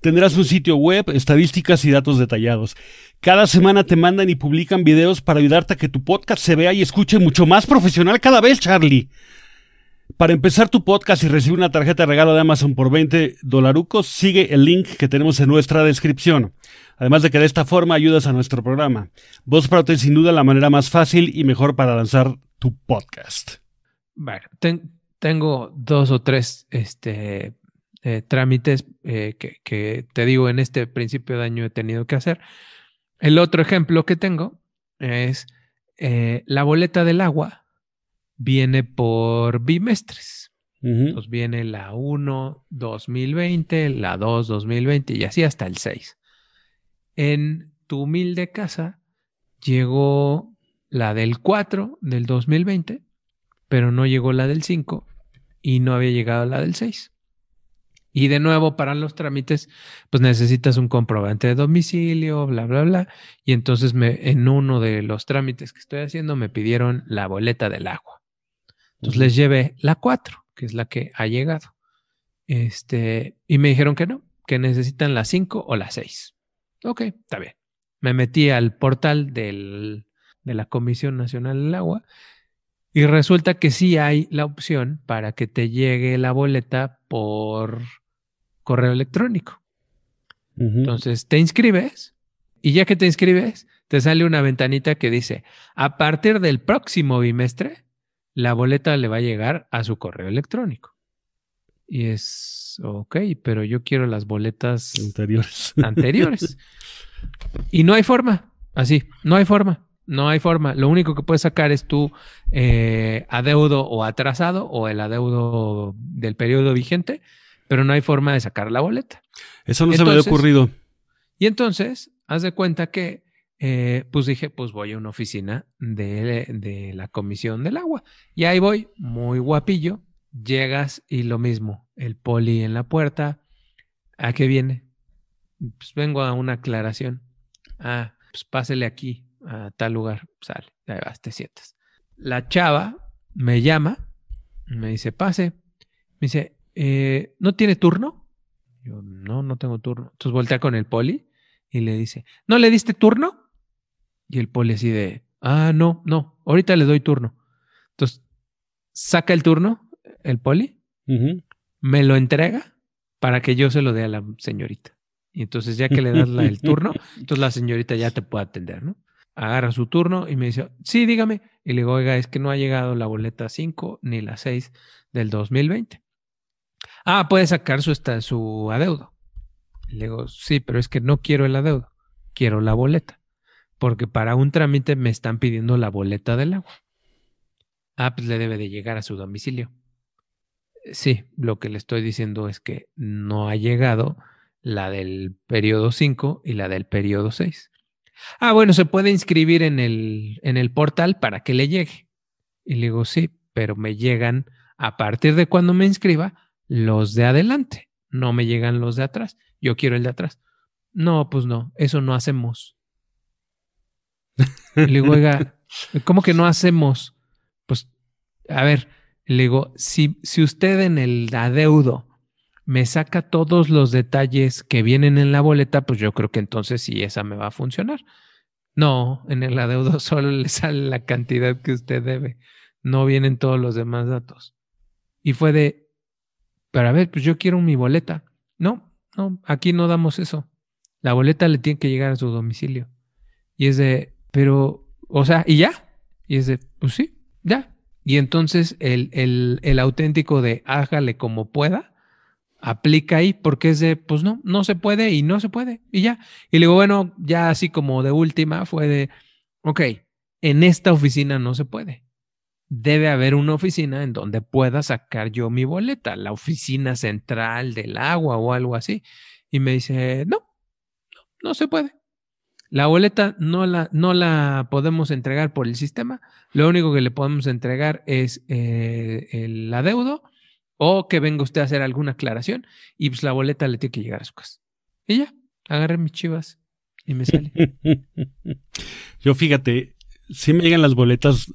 Tendrás un sitio web, estadísticas y datos detallados. Cada semana te mandan y publican videos para ayudarte a que tu podcast se vea y escuche mucho más profesional cada vez, Charlie. Para empezar tu podcast y recibir una tarjeta de regalo de Amazon por 20 dolarucos, sigue el link que tenemos en nuestra descripción. Además de que de esta forma ayudas a nuestro programa. Buzzsprout es sin duda la manera más fácil y mejor para lanzar tu podcast. Bueno, ten- tengo dos o tres este, eh, trámites eh, que, que te digo en este principio de año he tenido que hacer. El otro ejemplo que tengo es eh, la boleta del agua viene por bimestres. Ujú. Nos viene la 1 2020, la 2 2020 y así hasta el 6. En tu humilde casa llegó la del 4 del 2020, pero no llegó la del 5 y no había llegado la del 6. Y de nuevo, para los trámites, pues necesitas un comprobante de domicilio, bla, bla, bla. Y entonces me, en uno de los trámites que estoy haciendo me pidieron la boleta del agua. Entonces les llevé la 4, que es la que ha llegado. Este, y me dijeron que no, que necesitan la 5 o la 6. Ok, está bien. Me metí al portal del, de la Comisión Nacional del Agua y resulta que sí hay la opción para que te llegue la boleta por correo electrónico. Entonces te inscribes y ya que te inscribes, te sale una ventanita que dice, a partir del próximo bimestre, la boleta le va a llegar a su correo electrónico. Y es, ok, pero yo quiero las boletas Anteriores. anteriores. *laughs* Y no hay forma, así, no hay forma, no hay forma. Lo único que puedes sacar es tu eh, adeudo o atrasado o el adeudo del periodo vigente, pero no hay forma de sacar la boleta. Eso no se me había ocurrido. Y entonces, haz de cuenta que, eh, pues dije, pues voy a una oficina de, de la Comisión del Agua. Y ahí voy, muy guapillo. Llegas y lo mismo, el poli en la puerta. ¿A qué viene? Pues vengo a una aclaración. Ah, pues pásele aquí, a tal lugar. Sale, ahí vas, te sientas. La chava me llama, me dice, pase. Me dice, "Eh, ¿no tiene turno? Yo, no, no tengo turno. Entonces voltea con el poli y le dice, ¿no le diste turno? Y el poli así de, ah, no, no, ahorita le doy turno. Entonces, saca el turno, el poli, me lo entrega para que yo se lo dé a la señorita. Y entonces ya que le das la- el turno, *laughs* entonces la señorita ya te puede atender, ¿no? Agarra su turno y me dice, sí, dígame. Y le digo, oiga, es que no ha llegado la boleta 5 ni la 6 del 2020. Ah, puede sacar su, su adeudo. Y le digo, sí, pero es que no quiero el adeudo, quiero la boleta. Porque para un trámite me están pidiendo la boleta del agua. Ah, pues le debe de llegar a su domicilio. Sí, lo que le estoy diciendo es que no ha llegado la del periodo 5 y la del periodo 6. Ah, bueno, se puede inscribir en el, en el portal para que le llegue. Y le digo, sí, pero me llegan a partir de cuando me inscriba los de adelante. No me llegan los de atrás. Yo quiero el de atrás. No, pues no, eso no hacemos. Le digo, oiga, ¿cómo que no hacemos? Pues, a ver, le digo, si, si usted en el adeudo me saca todos los detalles que vienen en la boleta, pues yo creo que entonces sí, esa me va a funcionar. No, en el adeudo *laughs* solo le sale la cantidad que usted debe. No vienen todos los demás datos. Y fue de, pero a ver, pues yo quiero mi boleta. No, no, aquí no damos eso. La boleta le tiene que llegar a su domicilio. Y es de, pero, o sea, ¿y ya? Y es de, pues sí, ya. Y entonces el, el, el auténtico de hágale como pueda, aplica ahí porque es de, pues no, no se puede y no se puede y ya. Y le digo, bueno, ya así como de última fue de, ok, en esta oficina no se puede. Debe haber una oficina en donde pueda sacar yo mi boleta, la oficina central del agua o algo así. Y me dice, no, no, no se puede. La boleta no la, no la podemos entregar por el sistema. Lo único que le podemos entregar es eh, el adeudo o que venga usted a hacer alguna aclaración y pues la boleta le tiene que llegar a su casa. Y ya, agarré mis chivas y me sale. *laughs* Yo fíjate, sí me llegan las boletas,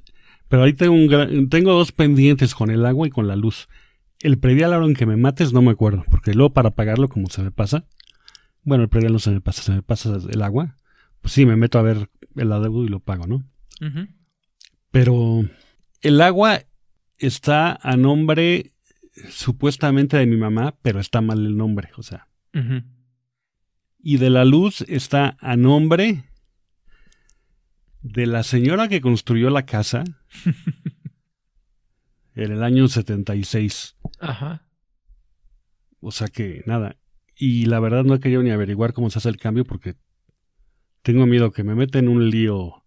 pero ahí tengo, un tengo dos pendientes con el agua y con la luz. El predial ahora en que me mates no me acuerdo, porque luego para pagarlo como se me pasa, bueno, el predial no se me pasa, se me pasa el agua, pues sí, me meto a ver el adeudo y lo pago, ¿no? Pero el agua está a nombre supuestamente de mi mamá, pero está mal el nombre, o sea. Y de la luz está a nombre de la señora que construyó la casa *laughs* en el año 76. Ajá. O sea que nada. Y la verdad no he querido ni averiguar cómo se hace el cambio porque tengo miedo que me meta en un lío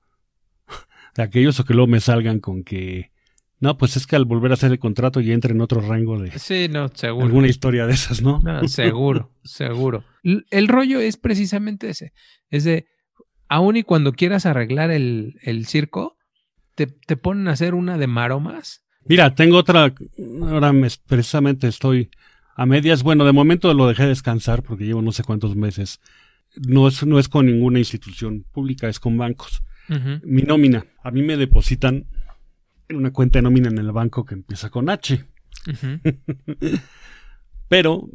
*laughs* de aquellos o que luego me salgan con que no, pues es que al volver a hacer el contrato ya entra en otro rango de Sí, no, seguro. alguna historia de esas, ¿no? No, seguro, *laughs* seguro. El rollo es precisamente ese. Es de, aun y cuando quieras arreglar el, el circo, te, te ponen a hacer una de maromas. Mira, tengo otra. Ahora me- precisamente estoy a medias. Bueno, de momento lo dejé descansar porque llevo no sé cuántos meses. No es, no es con ninguna institución pública, es con bancos. Mi nómina. A mí me depositan en una cuenta de nómina en el banco que empieza con H. *laughs* Pero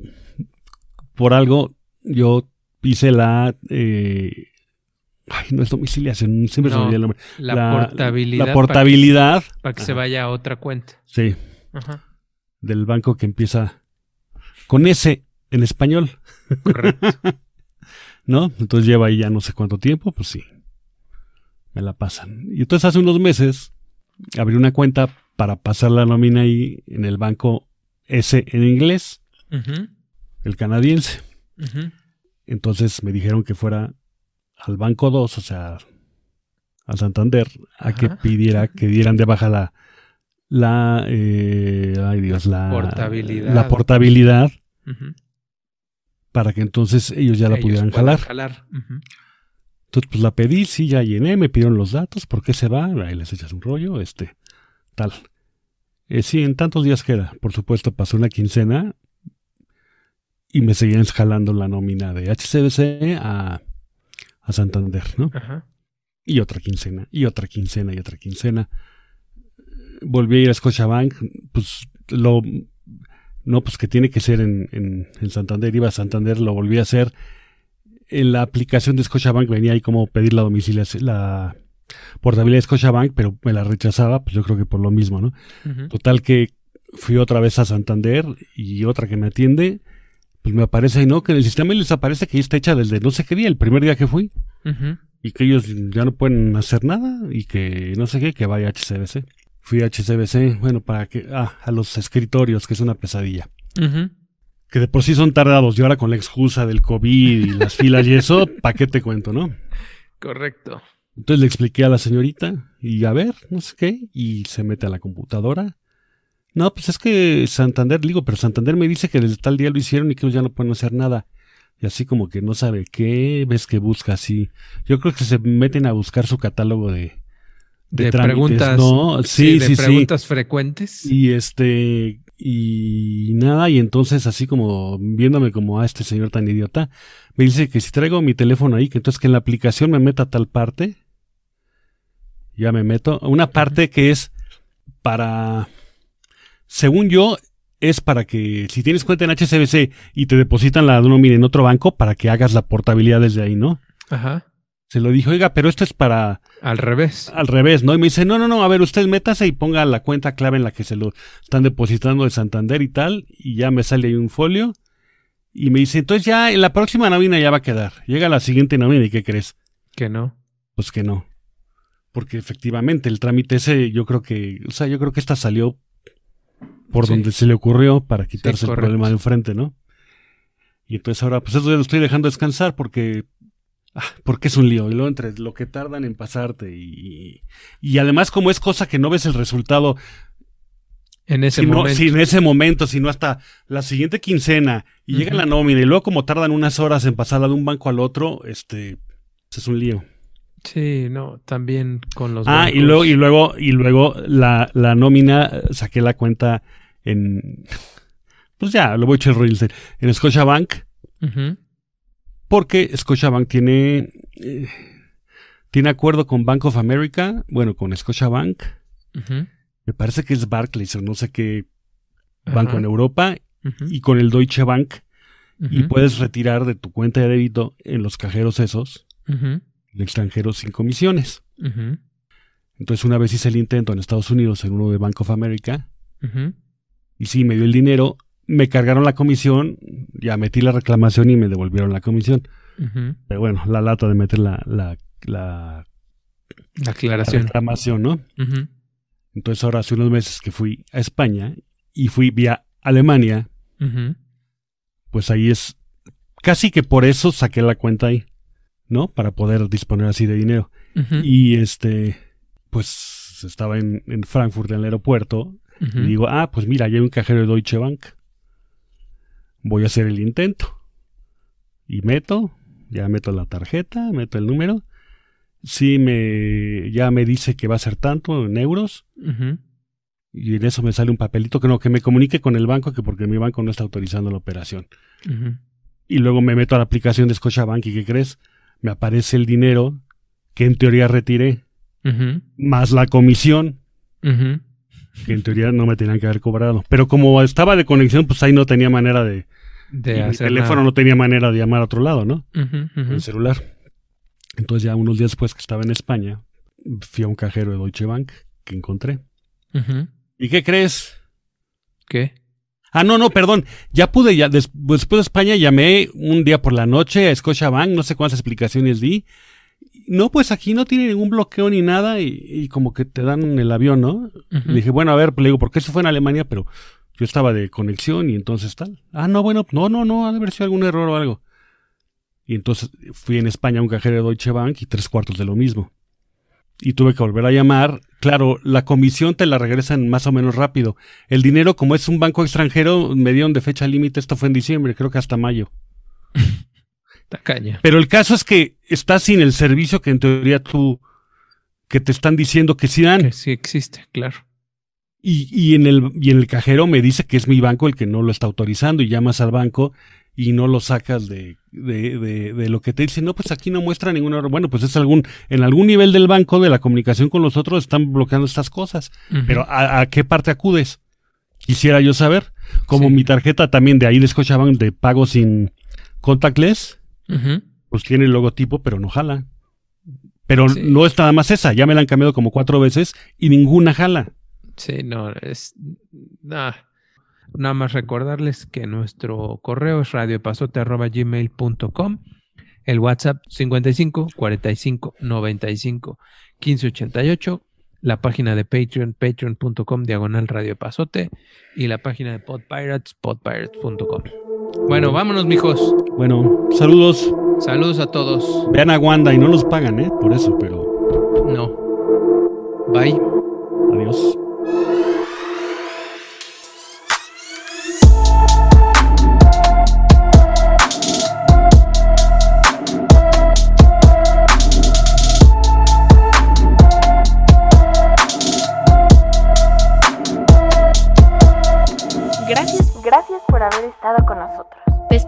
por algo yo hice la eh, Ay, no es domiciliación, siempre se me olvida el nombre. La, portabilidad. La portabilidad. Para que, se Ajá. vaya a otra cuenta. Sí, Ajá. del banco que empieza con S en español, Correcto. *laughs* ¿no? Entonces lleva ahí ya no sé cuánto tiempo, pues sí. Me la pasan. Y entonces hace unos meses abrí una cuenta para pasar la nómina ahí en el banco S en inglés, el canadiense. Entonces me dijeron que fuera al banco 2, o sea, al Santander, a que pidiera que dieran de baja la la eh, ay Dios, la Portabilidad. la portabilidad. Para que entonces ellos ya la Ellos pudieran jalar. Entonces pues la pedí, sí ya llené, me pidieron los datos, ¿por qué se va? Ahí les echas un rollo, este tal. Eh, sí, en tantos días queda. Por supuesto, pasó una quincena y me seguían jalando la nómina de HCBC a, a Santander, ¿no? Ajá. y otra quincena, y otra quincena, y otra quincena. Volví a ir a Scotiabank, pues lo... No, pues que tiene que ser en, en, en Santander, iba a Santander, lo volví a hacer. En la aplicación de Scotiabank venía ahí como pedir la domiciliación, la portabilidad de Scotiabank, pero me la rechazaba, pues yo creo que por lo mismo, ¿no? Total que fui otra vez a Santander y otra que me atiende, pues me aparece ahí, ¿no? Que en el sistema les aparece que ya está hecha desde no sé qué día, el primer día que fui y que ellos ya no pueden hacer nada y que no sé qué, que vaya a HCBC. Fui a HCBC, bueno, para que, ah, a los escritorios, que es una pesadilla. Que de por sí son tardados y ahora con la excusa del COVID y las filas y eso, *laughs* ¿para qué te cuento, no? Correcto. Entonces le expliqué a la señorita y a ver, no sé qué, y se mete a la computadora. No, pues es que Santander, digo, pero Santander me dice que desde tal día lo hicieron y que ya no pueden hacer nada. Y así como que no sabe qué, ves que busca así. Yo creo que se meten a buscar su catálogo de, De, trámites, preguntas. ¿no? Sí, de sí, sí. preguntas frecuentes. Y este, y nada, y entonces así como viéndome como a este señor tan idiota, me dice que si traigo mi teléfono ahí, que entonces que en la aplicación me meta a tal parte, ya me meto, una parte que es para, según yo, es para que si tienes cuenta en HSBC y te depositan la nómina en otro banco, para que hagas la portabilidad desde ahí, ¿no? Ajá. Se lo dijo, oiga, pero esto es para, Al revés. al revés, ¿no? Y me dice, no, no, no, a ver, usted métase y ponga la cuenta clave en la que se lo están depositando de Santander y tal, y ya me sale ahí un folio. Y me dice, entonces ya en la próxima nómina ya va a quedar. Llega la siguiente nómina y ¿qué crees? Que no. Pues que no. Porque efectivamente el trámite ese, yo creo que, o sea, yo creo que esta salió por Sí. donde se le ocurrió para quitarse el problema de enfrente, ¿no? Y entonces ahora, pues eso ya lo estoy dejando descansar porque, porque es un lío. Y luego entre lo que tardan en pasarte y, y además como es cosa que no ves el resultado, En ese si, no, momento. si en ese momento, sino hasta la siguiente quincena y llega la nómina y luego como tardan unas horas en pasarla de un banco al otro, este, es un lío. Sí, no, también con los Ah, y bancos. luego, y luego, y luego la, la nómina, eh, saqué la cuenta en, *laughs* pues ya, lo voy a echar en Scotiabank, Ujú. Porque Scotiabank tiene, eh, tiene acuerdo con Bank of America, bueno, con Scotiabank, Ujú. me parece que es Barclays o no sé qué banco en Europa, y con el Deutsche Bank, y puedes retirar de tu cuenta de débito en los cajeros esos, el extranjero sin comisiones. Entonces una vez hice el intento en Estados Unidos en uno de Bank of America. Y sí, me dio el dinero, me cargaron la comisión, ya metí la reclamación y me devolvieron la comisión. Pero bueno, la lata de meter la, la, la La aclaración. reclamación, ¿no? Entonces ahora hace unos meses que fui a España y fui vía Alemania, pues ahí es casi que por eso saqué la cuenta ahí, ¿no? Para poder disponer así de dinero. Y este, pues estaba en, en Frankfurt, en el aeropuerto. Y digo, ah, pues mira, ya hay un cajero de Deutsche Bank. Voy a hacer el intento. Y meto, ya meto la tarjeta, meto el número. Sí, me, ya me dice que va a ser tanto en euros. Y en eso me sale un papelito que no, que me comunique con el banco, que porque mi banco no está autorizando la operación. Y luego me meto a la aplicación de Scotiabank y ¿qué crees? Me aparece el dinero que en teoría retiré, más la comisión. Que en teoría no me tenían que haber cobrado. Pero como estaba de conexión, pues ahí no tenía manera de, hacer teléfono nada. no tenía manera de llamar a otro lado, ¿no? El celular. Entonces ya unos días después que estaba en España, fui a un cajero de Deutsche Bank que encontré. ¿Y qué crees? ¿Qué? Ah, no, no, perdón. Ya pude, ya des- después de España llamé un día por la noche a Scotiabank, no sé cuántas explicaciones di. No, pues aquí no tiene ningún bloqueo ni nada y, y como que te dan el avión, ¿no? Le dije, bueno, a ver, le digo, porque eso fue en Alemania, pero yo estaba de conexión y entonces tal. Ah, no, bueno, no, no, no, ha de haber sido algún error o algo. Y entonces fui en España a un cajero de Deutsche Bank y tres cuartos de lo mismo. Y tuve que volver a llamar. Claro, la comisión te la regresan más o menos rápido. El dinero, como es un banco extranjero, me dieron de fecha límite, esto fue en diciembre, creo que hasta mayo. *laughs* Tacaña. Pero el caso es que estás sin el servicio que en teoría tú, que te están diciendo que sí dan. Que sí existe, claro. Y, y, en el, y en el cajero me dice que es mi banco el que no lo está autorizando y llamas al banco y no lo sacas de, de, de, de lo que te dicen. No, pues aquí no muestra error. Bueno, pues es algún, en algún nivel del banco, de la comunicación con los otros, están bloqueando estas cosas. Pero ¿a, a qué parte acudes? Quisiera yo saber. Como Sí. mi tarjeta también de ahí de Scotiabank de pago sin contactless, Pues tiene el logotipo, pero no jala. Pero Sí. no es nada más esa. Ya me la han cambiado como cuatro veces y ninguna jala. Sí, no, es. nah. Nada más recordarles que nuestro correo es radioepazote.gmail.com, el WhatsApp 55 45 95 15 88, la página de Patreon, patreon.com diagonal radioepazote y la página de Podpirates, podpirates.com. Bueno, vámonos, mijos. Bueno, saludos. Saludos a todos. Vean a Wanda y no nos pagan, ¿eh? Por eso, pero No. Bye.